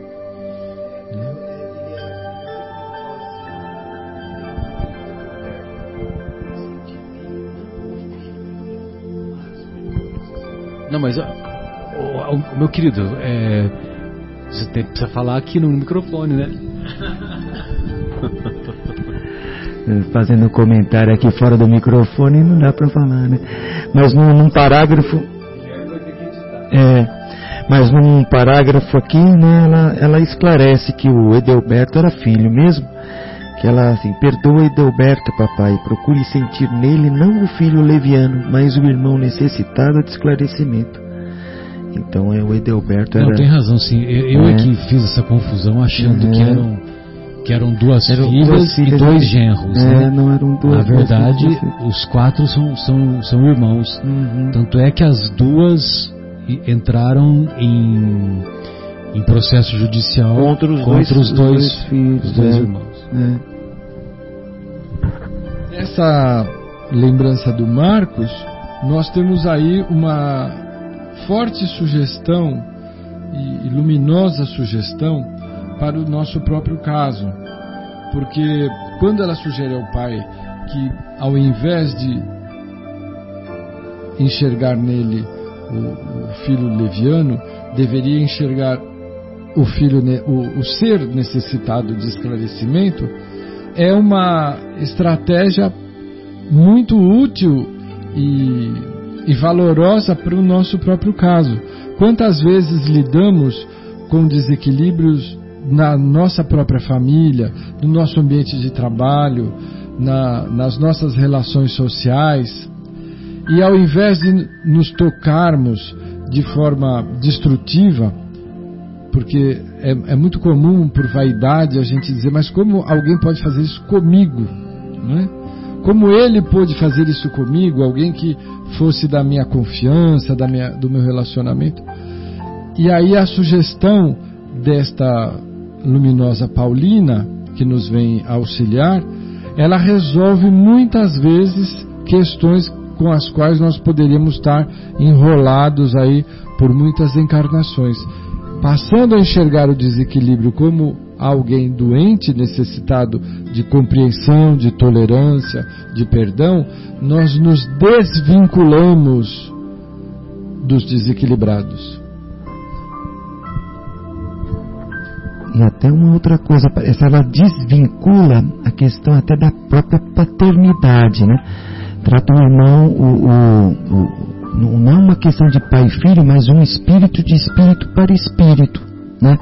[SPEAKER 1] Não, mas o, o, meu querido, é, você tem, precisa falar aqui no microfone, né?
[SPEAKER 4] Fazendo um comentário aqui fora do microfone não dá para falar, né? Mas num, num parágrafo. É, mas num parágrafo aqui, né, ela, ela esclarece que o Edelberto era filho mesmo que ela assim, perdoa Edelberto, papai, procure sentir nele não o filho leviano, mas o irmão necessitado de esclarecimento. Então é o Edelberto
[SPEAKER 1] era... Não, tem razão, sim. Eu, é. é que fiz essa confusão achando é. que eram que eram duas eram filhas duas e dois genros. É, né?
[SPEAKER 4] não eram duas.
[SPEAKER 1] Na verdade, os quatro são, são, são irmãos. Uhum. Tanto é que as duas entraram em, em processo judicial
[SPEAKER 4] contra os,
[SPEAKER 1] contra
[SPEAKER 4] dois,
[SPEAKER 1] os dois, dois filhos, os dois é. irmãos. É.
[SPEAKER 2] Essa lembrança do Marcos, nós temos aí uma forte sugestão e luminosa sugestão para o nosso próprio caso. Porque quando ela sugere ao pai que, ao invés de enxergar nele o, o filho leviano, deveria enxergar o filho, o, o ser necessitado de esclarecimento, é uma estratégia muito útil e, e valorosa para o nosso próprio caso. Quantas vezes lidamos com desequilíbrios na nossa própria família, no nosso ambiente de trabalho, na, nas nossas relações sociais. E ao invés de nos tocarmos de forma destrutiva, porque é, é, muito comum por vaidade a gente dizer, mas como alguém pode fazer isso comigo? Não é? Como ele pôde fazer isso comigo, alguém que fosse da minha confiança, da minha, do meu relacionamento? E aí a sugestão desta luminosa Paulina, que nos vem auxiliar, ela resolve muitas vezes questões com as quais nós poderíamos estar enrolados aí por muitas encarnações. Passando a enxergar o desequilíbrio como alguém doente, necessitado de compreensão, de tolerância, de perdão, nós nos desvinculamos dos desequilibrados.
[SPEAKER 4] E até uma outra coisa, ela desvincula a questão até da própria paternidade, né? Trata o irmão, o, o, o, não uma questão de pai e filho, mas um espírito de espírito para espírito, né?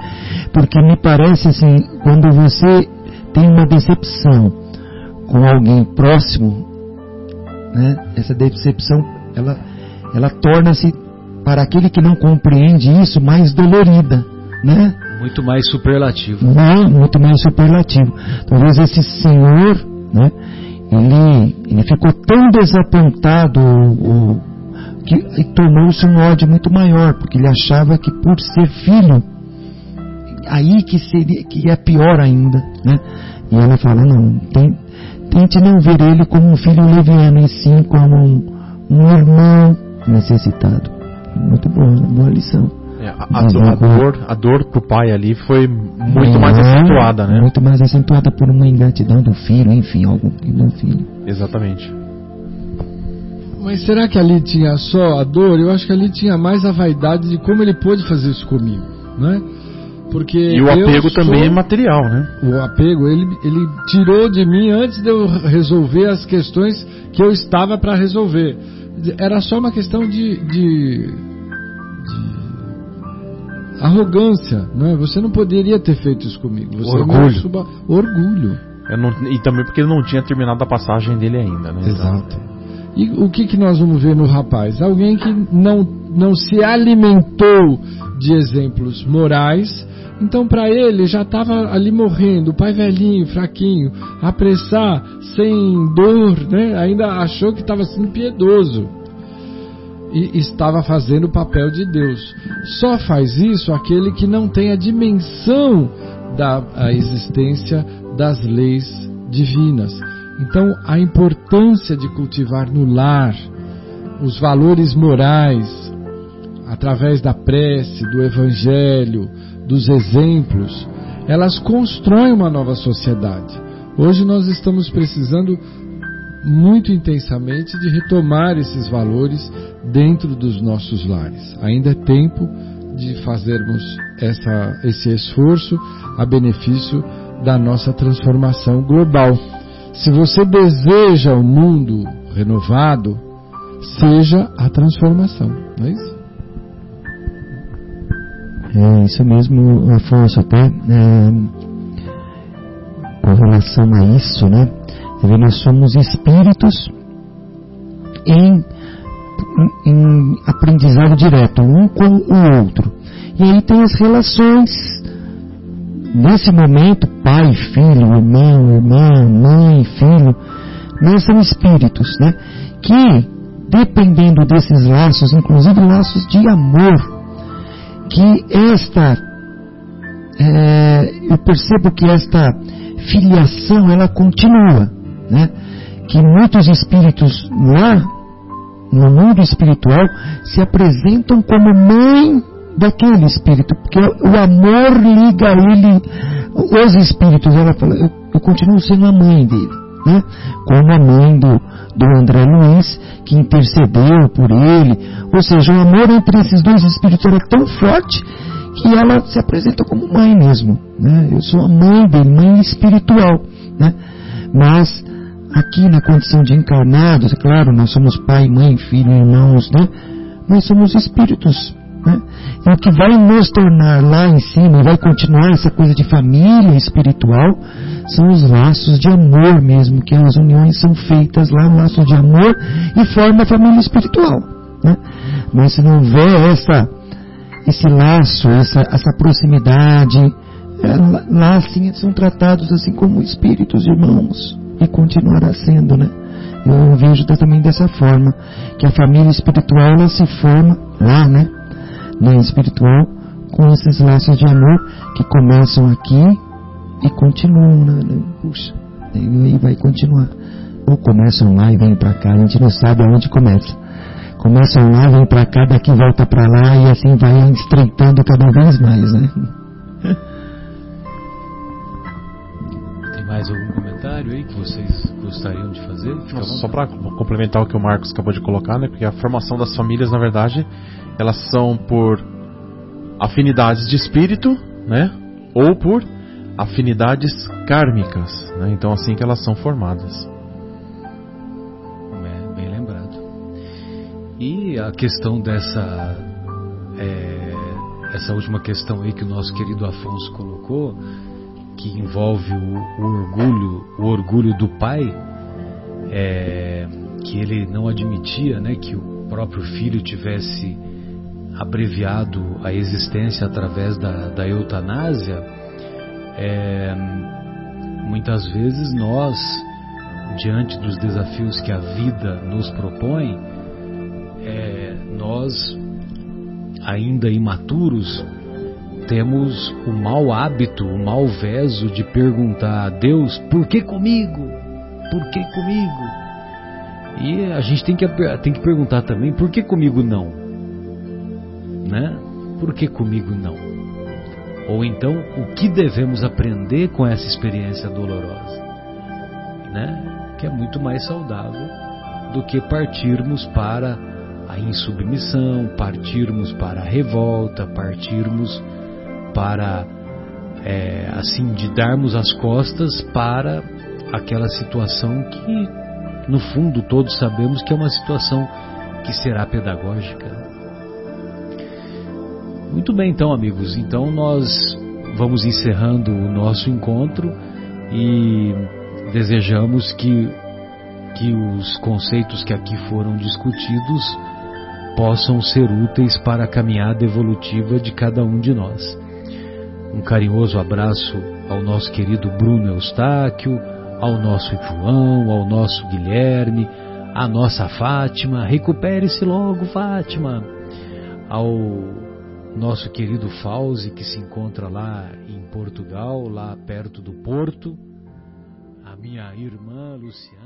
[SPEAKER 4] Porque me parece assim, quando você tem uma decepção com alguém próximo, né? Essa decepção, ela, ela torna-se para aquele que não compreende isso mais dolorida, né?
[SPEAKER 1] Muito mais superlativo.
[SPEAKER 4] Não, muito mais superlativo. Talvez esse senhor, né? Ele, ele ficou tão desapontado o, que tornou-se um ódio muito maior, porque ele achava que por ser filho, aí que seria que é pior ainda, né? E ela fala não, tem, tente não ver ele como um filho leviano, e sim como um, um irmão necessitado. Muito boa, boa lição.
[SPEAKER 3] É, a, a, a, dor, a dor pro pai ali foi muito é, mais acentuada, né?
[SPEAKER 4] Muito mais acentuada por uma ingratidão do filho, enfim, algo do filho.
[SPEAKER 3] Exatamente.
[SPEAKER 2] Mas será que ali tinha só a dor? Eu acho que ali tinha mais a vaidade de como ele pôde fazer isso comigo, né? Porque
[SPEAKER 3] e o apego sou... também é material, né?
[SPEAKER 2] O apego, ele, ele tirou de mim antes de eu resolver as questões que eu estava para resolver. Era só uma questão de, de arrogância, não é? Você não poderia ter feito isso comigo. Você
[SPEAKER 3] orgulho.
[SPEAKER 2] Suba... orgulho.
[SPEAKER 3] Não... e também porque ele não tinha terminado a passagem dele ainda, né?
[SPEAKER 2] Exato. E o que, que nós vamos ver no rapaz? Alguém que não, não se alimentou de exemplos morais, então para ele já estava ali morrendo, pai velhinho, fraquinho, apressar, sem dor, né? ainda achou que estava sendo piedoso e estava fazendo o papel de Deus. Só faz isso aquele que não tem a dimensão da a existência das leis divinas. Então, a importância de cultivar no lar os valores morais através da prece, do evangelho, dos exemplos, elas constroem uma nova sociedade. Hoje nós estamos precisando muito intensamente de retomar esses valores dentro dos nossos lares. Ainda é tempo de fazermos essa, esse esforço a benefício da nossa transformação global. Se você deseja um mundo renovado, seja a transformação, não é isso?
[SPEAKER 4] É isso mesmo, Afonso, até é, com relação a isso, né? Nós somos espíritos em, em aprendizado direto, um com o outro. E aí tem as relações. Nesse momento, pai, filho, irmão, irmã, mãe, filho, nós espíritos, né? Que, dependendo desses laços, inclusive laços de amor, que esta, é, eu percebo que esta filiação, ela continua né? que muitos espíritos lá no mundo espiritual se apresentam como mãe daquele espírito, porque o amor liga ele, os espíritos, ela fala, eu, eu continuo sendo a mãe dele, né? como a mãe do, do André Luiz, que intercedeu por ele, ou seja, o amor entre esses dois espíritos era tão forte que ela se apresenta como mãe mesmo, né? eu sou a mãe dele, mãe espiritual, né? mas aqui na condição de encarnados, é claro, nós somos pai, mãe, filho, irmãos, né? Nós somos espíritos Né? E o que vai nos tornar lá em cima, vai continuar essa coisa de família espiritual, são os laços de amor mesmo, que as uniões são feitas lá, um laço de amor, e forma a família espiritual. Né? Mas se não houver essa, esse laço, essa, essa proximidade, é, lá assim são tratados assim como espíritos irmãos, e continuará sendo, né? Eu vejo também dessa forma, que a família espiritual ela se forma lá, né? Na espiritual, com esses laços de amor que começam aqui e continuam, né? Puxa, e aí vai continuar. Ou começam lá e vêm para cá, a gente não sabe aonde começa. Começam lá, vem para cá, daqui volta para lá e assim vai estreitando cada vez mais, né?
[SPEAKER 1] Tem mais algum comentário aí que vocês gostariam de fazer?
[SPEAKER 3] Só para complementar o que o Marcos acabou de colocar, né? Porque a formação das famílias, na verdade, elas são por afinidades de espírito, né? Ou por afinidades kármicas, né? Então assim que elas são formadas.
[SPEAKER 1] É, bem lembrado. E a questão dessa é, essa última questão aí que o nosso querido Afonso colocou, que envolve o, o orgulho, o orgulho do pai, é, que ele não admitia, né, que o próprio filho tivesse abreviado a existência através da, da eutanásia, é, muitas vezes nós, diante dos desafios que a vida nos propõe, é, nós, ainda imaturos, temos o mau hábito, o mau veso de perguntar a Deus: por que comigo? Por que comigo? E a gente tem que, tem que perguntar também: por que comigo não? Né? Por que comigo não? Ou então, o que devemos aprender com essa experiência dolorosa? Né? Que é muito mais saudável do que partirmos para a insubmissão, partirmos para a revolta, partirmos para é, assim de darmos as costas para aquela situação que no fundo todos sabemos que é uma situação que será pedagógica. Muito bem, então, amigos. Então nós vamos encerrando o nosso encontro e desejamos que que os conceitos que aqui foram discutidos possam ser úteis para a caminhada evolutiva de cada um de nós. Um carinhoso abraço ao nosso querido Bruno Eustáquio, ao nosso João, ao nosso Guilherme, à nossa Fátima. Recupere-se logo, Fátima. Ao nosso querido Fauzi, que se encontra lá em Portugal, lá perto do Porto. A minha irmã Luciana.